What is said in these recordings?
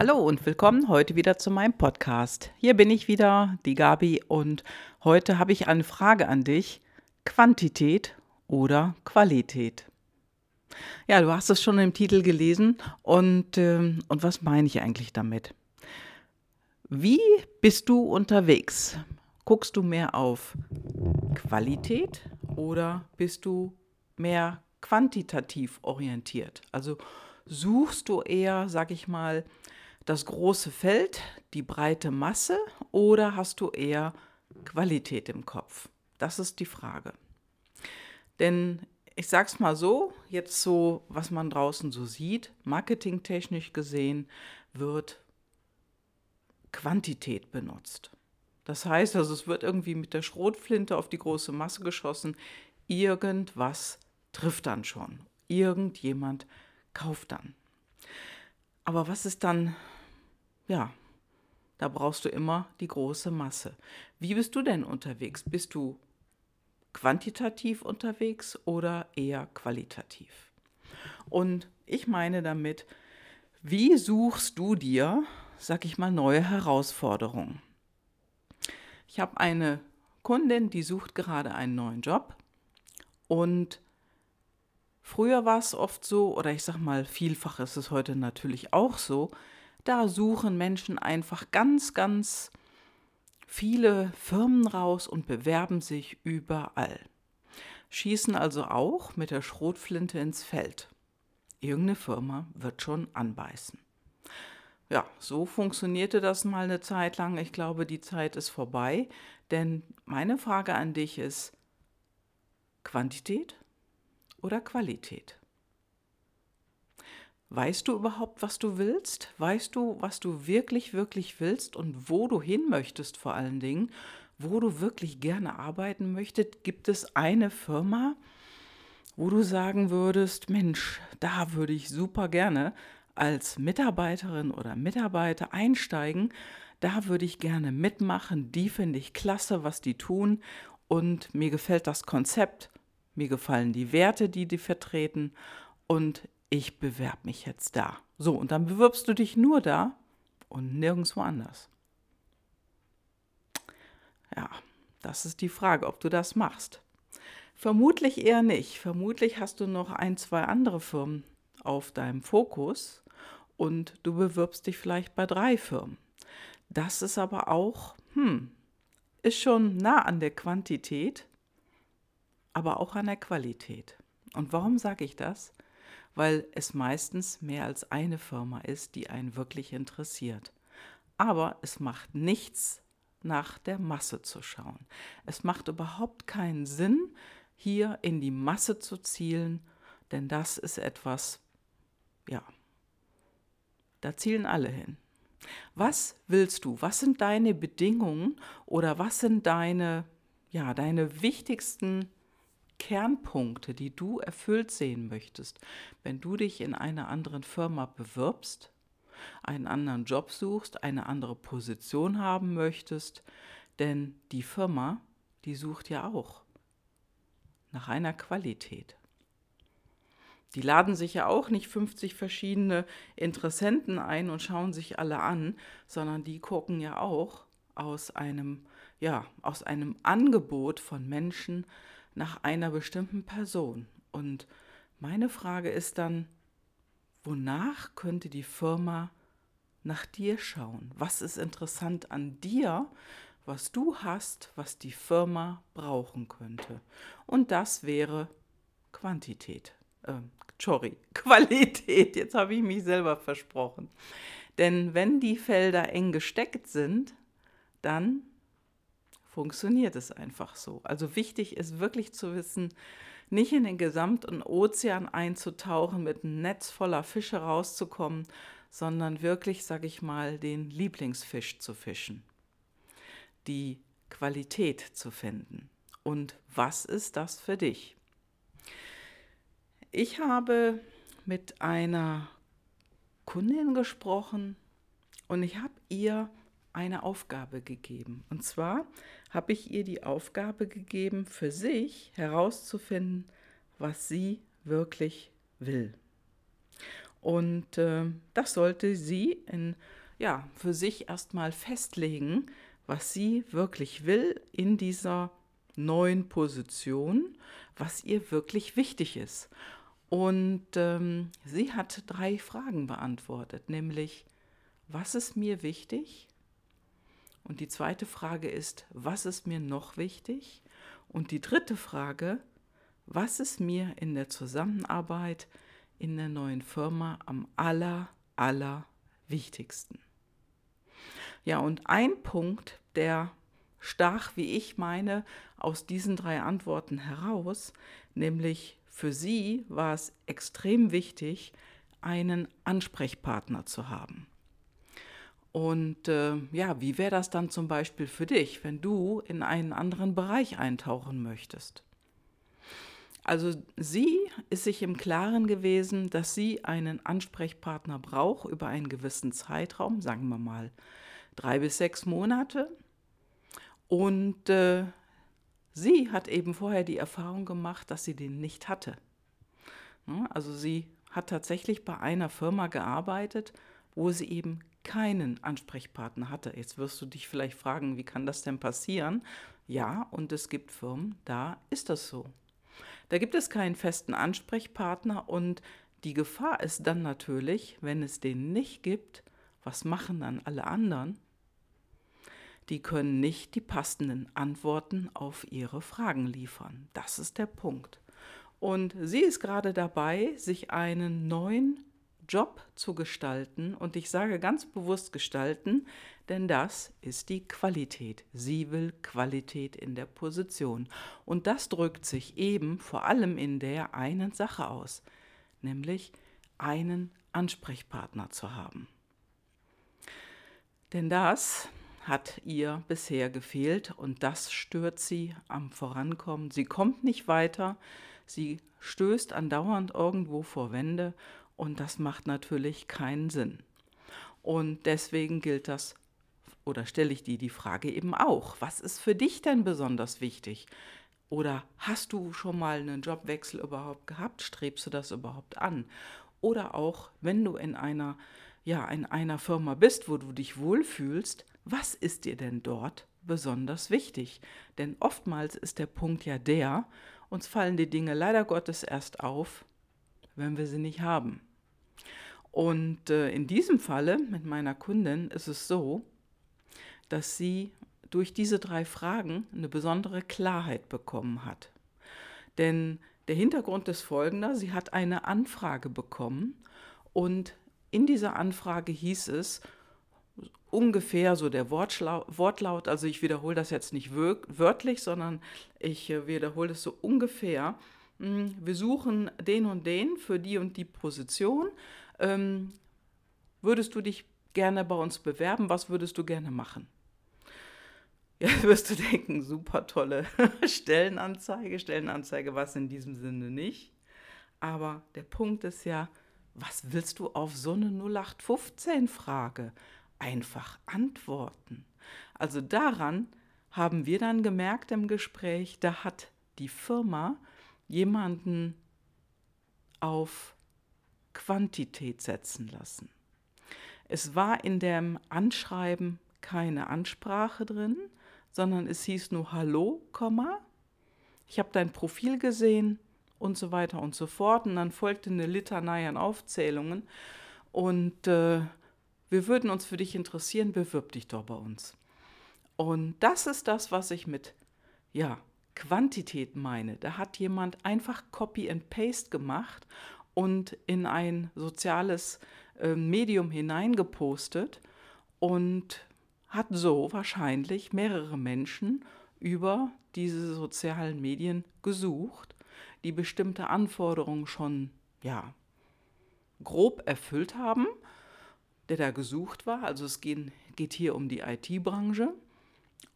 Hallo und willkommen heute wieder zu meinem Podcast. Hier bin ich wieder, die Gabi, und heute habe ich eine Frage an dich. Quantität oder Qualität? Ja, du hast es schon im Titel gelesen und, ähm, und was meine ich eigentlich damit? Wie bist du unterwegs? Guckst du mehr auf Qualität oder bist du mehr quantitativ orientiert? Also suchst du eher, sag ich mal, das große Feld, die breite Masse oder hast du eher Qualität im Kopf? Das ist die Frage. Denn ich sag's mal so, jetzt so, was man draußen so sieht, marketingtechnisch gesehen, wird Quantität benutzt. Das heißt also, es wird irgendwie mit der Schrotflinte auf die große Masse geschossen. Irgendwas trifft dann schon. Irgendjemand kauft dann. Aber was ist dann ja, da brauchst du immer die große Masse. Wie bist du denn unterwegs? Bist du quantitativ unterwegs oder eher qualitativ? Und ich meine damit, wie suchst du dir, sag ich mal, neue Herausforderungen? Ich habe eine Kundin, die sucht gerade einen neuen Job und früher war es oft so, oder ich sag mal, vielfach ist es heute natürlich auch so, da suchen Menschen einfach ganz, ganz viele Firmen raus und bewerben sich überall. Schießen also auch mit der Schrotflinte ins Feld. Irgendeine Firma wird schon anbeißen. Ja, so funktionierte das mal eine Zeit lang. Ich glaube, die Zeit ist vorbei. Denn meine Frage an dich ist, Quantität oder Qualität? Weißt du überhaupt, was du willst? Weißt du, was du wirklich, wirklich willst und wo du hin möchtest vor allen Dingen? Wo du wirklich gerne arbeiten möchtest? Gibt es eine Firma, wo du sagen würdest, Mensch, da würde ich super gerne als Mitarbeiterin oder Mitarbeiter einsteigen. Da würde ich gerne mitmachen. Die finde ich klasse, was die tun. Und mir gefällt das Konzept. Mir gefallen die Werte, die die vertreten. Und ich bewerbe mich jetzt da. So, und dann bewirbst du dich nur da und nirgendwo anders. Ja, das ist die Frage, ob du das machst. Vermutlich eher nicht. Vermutlich hast du noch ein, zwei andere Firmen auf deinem Fokus und du bewirbst dich vielleicht bei drei Firmen. Das ist aber auch, hm, ist schon nah an der Quantität, aber auch an der Qualität. Und warum sage ich das? Weil es meistens mehr als eine Firma ist, die einen wirklich interessiert. Aber es macht nichts, nach der Masse zu schauen. Es macht überhaupt keinen Sinn, hier in die Masse zu zielen, denn das ist etwas, ja, da zielen alle hin. Was willst du? Was sind deine Bedingungen oder was sind deine, ja, deine wichtigsten Kernpunkte, die du erfüllt sehen möchtest, wenn du dich in einer anderen Firma bewirbst, einen anderen Job suchst, eine andere Position haben möchtest, denn die Firma, die sucht ja auch nach einer Qualität. Die laden sich ja auch nicht 50 verschiedene Interessenten ein und schauen sich alle an, sondern die gucken ja auch aus einem, ja, aus einem Angebot von Menschen, nach einer bestimmten Person. Und meine Frage ist dann, wonach könnte die Firma nach dir schauen? Was ist interessant an dir, was du hast, was die Firma brauchen könnte? Und das wäre Quantität. Äh, sorry, Qualität. Jetzt habe ich mich selber versprochen. Denn wenn die Felder eng gesteckt sind, dann funktioniert es einfach so. Also wichtig ist wirklich zu wissen, nicht in den gesamten Ozean einzutauchen, mit einem Netz voller Fische rauszukommen, sondern wirklich, sage ich mal, den Lieblingsfisch zu fischen, die Qualität zu finden. Und was ist das für dich? Ich habe mit einer Kundin gesprochen und ich habe ihr eine Aufgabe gegeben. Und zwar habe ich ihr die Aufgabe gegeben, für sich herauszufinden, was sie wirklich will. Und äh, das sollte sie in, ja, für sich erstmal festlegen, was sie wirklich will in dieser neuen Position, was ihr wirklich wichtig ist. Und ähm, sie hat drei Fragen beantwortet, nämlich, was ist mir wichtig? Und die zweite Frage ist, was ist mir noch wichtig? Und die dritte Frage, was ist mir in der Zusammenarbeit in der neuen Firma am aller, aller wichtigsten? Ja, und ein Punkt, der stach, wie ich meine, aus diesen drei Antworten heraus, nämlich für sie war es extrem wichtig, einen Ansprechpartner zu haben. Und äh, ja, wie wäre das dann zum Beispiel für dich, wenn du in einen anderen Bereich eintauchen möchtest? Also sie ist sich im Klaren gewesen, dass sie einen Ansprechpartner braucht über einen gewissen Zeitraum, sagen wir mal drei bis sechs Monate. Und äh, Sie hat eben vorher die Erfahrung gemacht, dass sie den nicht hatte. Also sie hat tatsächlich bei einer Firma gearbeitet, wo sie eben keinen Ansprechpartner hatte. Jetzt wirst du dich vielleicht fragen, wie kann das denn passieren? Ja, und es gibt Firmen, da ist das so. Da gibt es keinen festen Ansprechpartner und die Gefahr ist dann natürlich, wenn es den nicht gibt, was machen dann alle anderen? die können nicht die passenden Antworten auf ihre Fragen liefern. Das ist der Punkt. Und sie ist gerade dabei, sich einen neuen Job zu gestalten. Und ich sage ganz bewusst gestalten, denn das ist die Qualität. Sie will Qualität in der Position. Und das drückt sich eben vor allem in der einen Sache aus, nämlich einen Ansprechpartner zu haben. Denn das hat ihr bisher gefehlt und das stört sie am Vorankommen. Sie kommt nicht weiter, sie stößt andauernd irgendwo vor Wände und das macht natürlich keinen Sinn. Und deswegen gilt das, oder stelle ich dir die Frage eben auch, was ist für dich denn besonders wichtig? Oder hast du schon mal einen Jobwechsel überhaupt gehabt? Strebst du das überhaupt an? Oder auch, wenn du in einer, ja, in einer Firma bist, wo du dich wohlfühlst, was ist dir denn dort besonders wichtig? Denn oftmals ist der Punkt ja der, uns fallen die Dinge leider Gottes erst auf, wenn wir sie nicht haben. Und äh, in diesem Falle mit meiner Kundin ist es so, dass sie durch diese drei Fragen eine besondere Klarheit bekommen hat. Denn der Hintergrund ist folgender, sie hat eine Anfrage bekommen und in dieser Anfrage hieß es, ungefähr so der Wortlaut, also ich wiederhole das jetzt nicht wörtlich, sondern ich äh, wiederhole es so ungefähr. Hm, wir suchen den und den für die und die Position. Ähm, würdest du dich gerne bei uns bewerben? Was würdest du gerne machen? Ja, wirst du denken, super tolle Stellenanzeige. Stellenanzeige was in diesem Sinne nicht. Aber der Punkt ist ja, was willst du auf so eine 0815-Frage? einfach antworten. Also daran haben wir dann gemerkt im Gespräch, da hat die Firma jemanden auf Quantität setzen lassen. Es war in dem Anschreiben keine Ansprache drin, sondern es hieß nur Hallo, ich habe dein Profil gesehen und so weiter und so fort. Und dann folgte eine Litanei an Aufzählungen. Und äh, wir würden uns für dich interessieren, bewirb dich doch bei uns. Und das ist das, was ich mit, ja, Quantität meine. Da hat jemand einfach Copy and Paste gemacht und in ein soziales äh, Medium hineingepostet und hat so wahrscheinlich mehrere Menschen über diese sozialen Medien gesucht, die bestimmte Anforderungen schon ja grob erfüllt haben der da gesucht war. Also es geht, geht hier um die IT-Branche.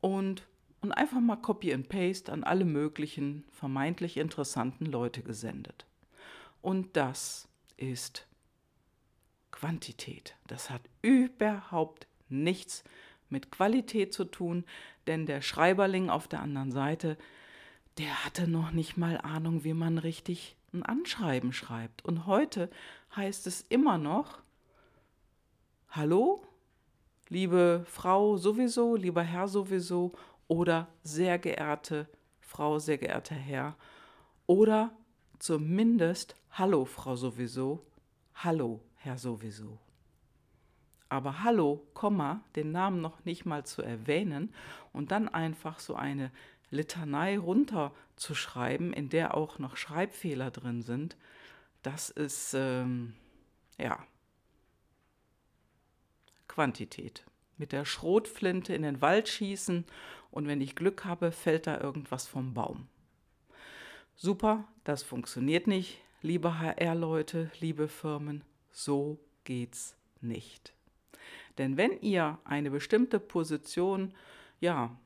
Und, und einfach mal Copy and Paste an alle möglichen vermeintlich interessanten Leute gesendet. Und das ist Quantität. Das hat überhaupt nichts mit Qualität zu tun, denn der Schreiberling auf der anderen Seite, der hatte noch nicht mal Ahnung, wie man richtig ein Anschreiben schreibt. Und heute heißt es immer noch, Hallo, liebe Frau sowieso, lieber Herr sowieso oder sehr geehrte Frau, sehr geehrter Herr oder zumindest Hallo, Frau sowieso, Hallo, Herr sowieso. Aber Hallo, Komma, den Namen noch nicht mal zu erwähnen und dann einfach so eine Litanei runterzuschreiben, in der auch noch Schreibfehler drin sind, das ist, ähm, ja, Quantität. Mit der Schrotflinte in den Wald schießen und wenn ich Glück habe, fällt da irgendwas vom Baum. Super, das funktioniert nicht, liebe HR-Leute, liebe Firmen, so geht's nicht. Denn wenn ihr eine bestimmte Position ja,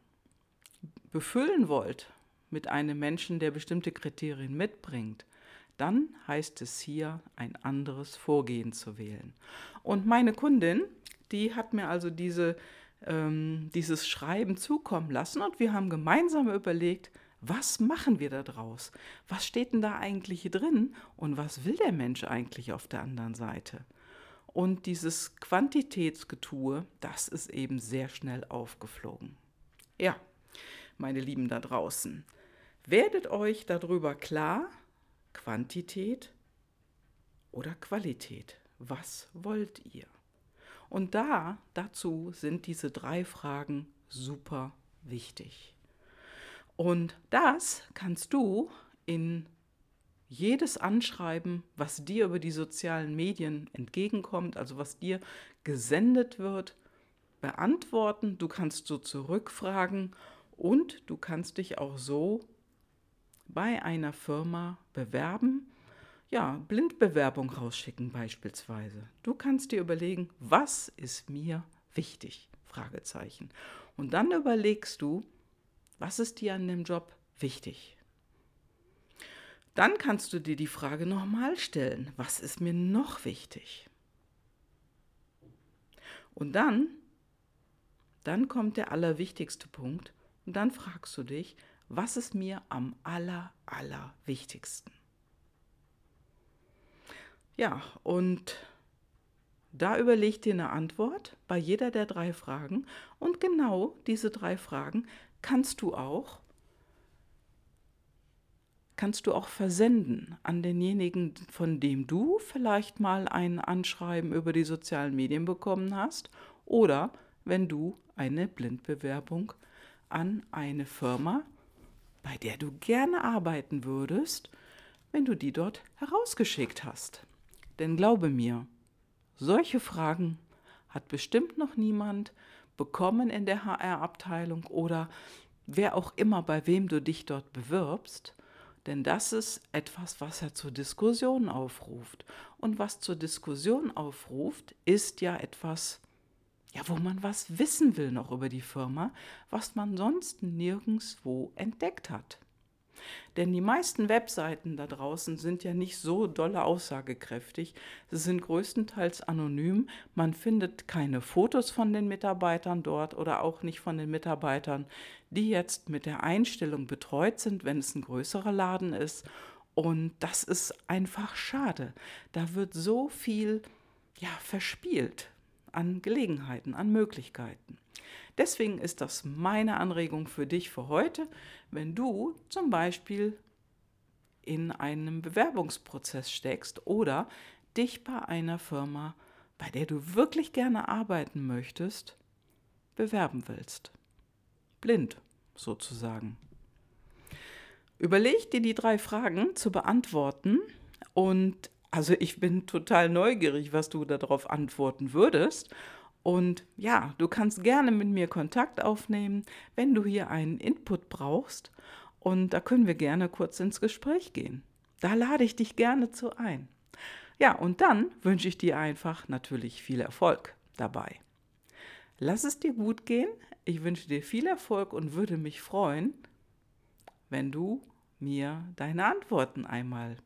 befüllen wollt mit einem Menschen, der bestimmte Kriterien mitbringt, dann heißt es hier, ein anderes Vorgehen zu wählen. Und meine Kundin, die hat mir also diese, ähm, dieses Schreiben zukommen lassen und wir haben gemeinsam überlegt, was machen wir da draus? Was steht denn da eigentlich drin und was will der Mensch eigentlich auf der anderen Seite? Und dieses Quantitätsgetue, das ist eben sehr schnell aufgeflogen. Ja, meine Lieben da draußen, werdet euch darüber klar, Quantität oder Qualität. Was wollt ihr? Und da, dazu sind diese drei Fragen super wichtig. Und das kannst du in jedes Anschreiben, was dir über die sozialen Medien entgegenkommt, also was dir gesendet wird, beantworten. Du kannst so zurückfragen und du kannst dich auch so bei einer Firma bewerben ja, Blindbewerbung rausschicken beispielsweise. Du kannst dir überlegen, was ist mir wichtig? Fragezeichen. Und dann überlegst du, was ist dir an dem Job wichtig? Dann kannst du dir die Frage nochmal stellen, was ist mir noch wichtig? Und dann, dann kommt der allerwichtigste Punkt und dann fragst du dich, was ist mir am aller, allerwichtigsten? Ja, und da überleg dir eine Antwort bei jeder der drei Fragen und genau diese drei Fragen kannst du auch kannst du auch versenden an denjenigen, von dem du vielleicht mal ein Anschreiben über die sozialen Medien bekommen hast oder wenn du eine Blindbewerbung an eine Firma, bei der du gerne arbeiten würdest, wenn du die dort herausgeschickt hast. Denn glaube mir, solche Fragen hat bestimmt noch niemand bekommen in der HR-Abteilung oder wer auch immer, bei wem du dich dort bewirbst. Denn das ist etwas, was er zur Diskussion aufruft. Und was zur Diskussion aufruft, ist ja etwas, ja, wo man was wissen will noch über die Firma, was man sonst nirgendwo entdeckt hat. Denn die meisten Webseiten da draußen sind ja nicht so dolle aussagekräftig. Sie sind größtenteils anonym. Man findet keine Fotos von den Mitarbeitern dort oder auch nicht von den Mitarbeitern, die jetzt mit der Einstellung betreut sind, wenn es ein größerer Laden ist. Und das ist einfach schade. Da wird so viel ja, verspielt an Gelegenheiten, an Möglichkeiten. Deswegen ist das meine Anregung für dich für heute, wenn du zum Beispiel in einem Bewerbungsprozess steckst oder dich bei einer Firma, bei der du wirklich gerne arbeiten möchtest, bewerben willst. Blind sozusagen. Überleg dir die drei Fragen zu beantworten und also ich bin total neugierig, was du darauf antworten würdest und ja, du kannst gerne mit mir Kontakt aufnehmen, wenn du hier einen Input brauchst. Und da können wir gerne kurz ins Gespräch gehen. Da lade ich dich gerne zu ein. Ja, und dann wünsche ich dir einfach natürlich viel Erfolg dabei. Lass es dir gut gehen. Ich wünsche dir viel Erfolg und würde mich freuen, wenn du mir deine Antworten einmal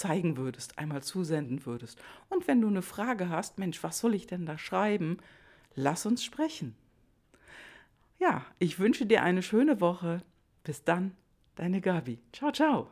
zeigen würdest, einmal zusenden würdest. Und wenn du eine Frage hast, Mensch, was soll ich denn da schreiben? Lass uns sprechen. Ja, ich wünsche dir eine schöne Woche. Bis dann, deine Gabi. Ciao, ciao.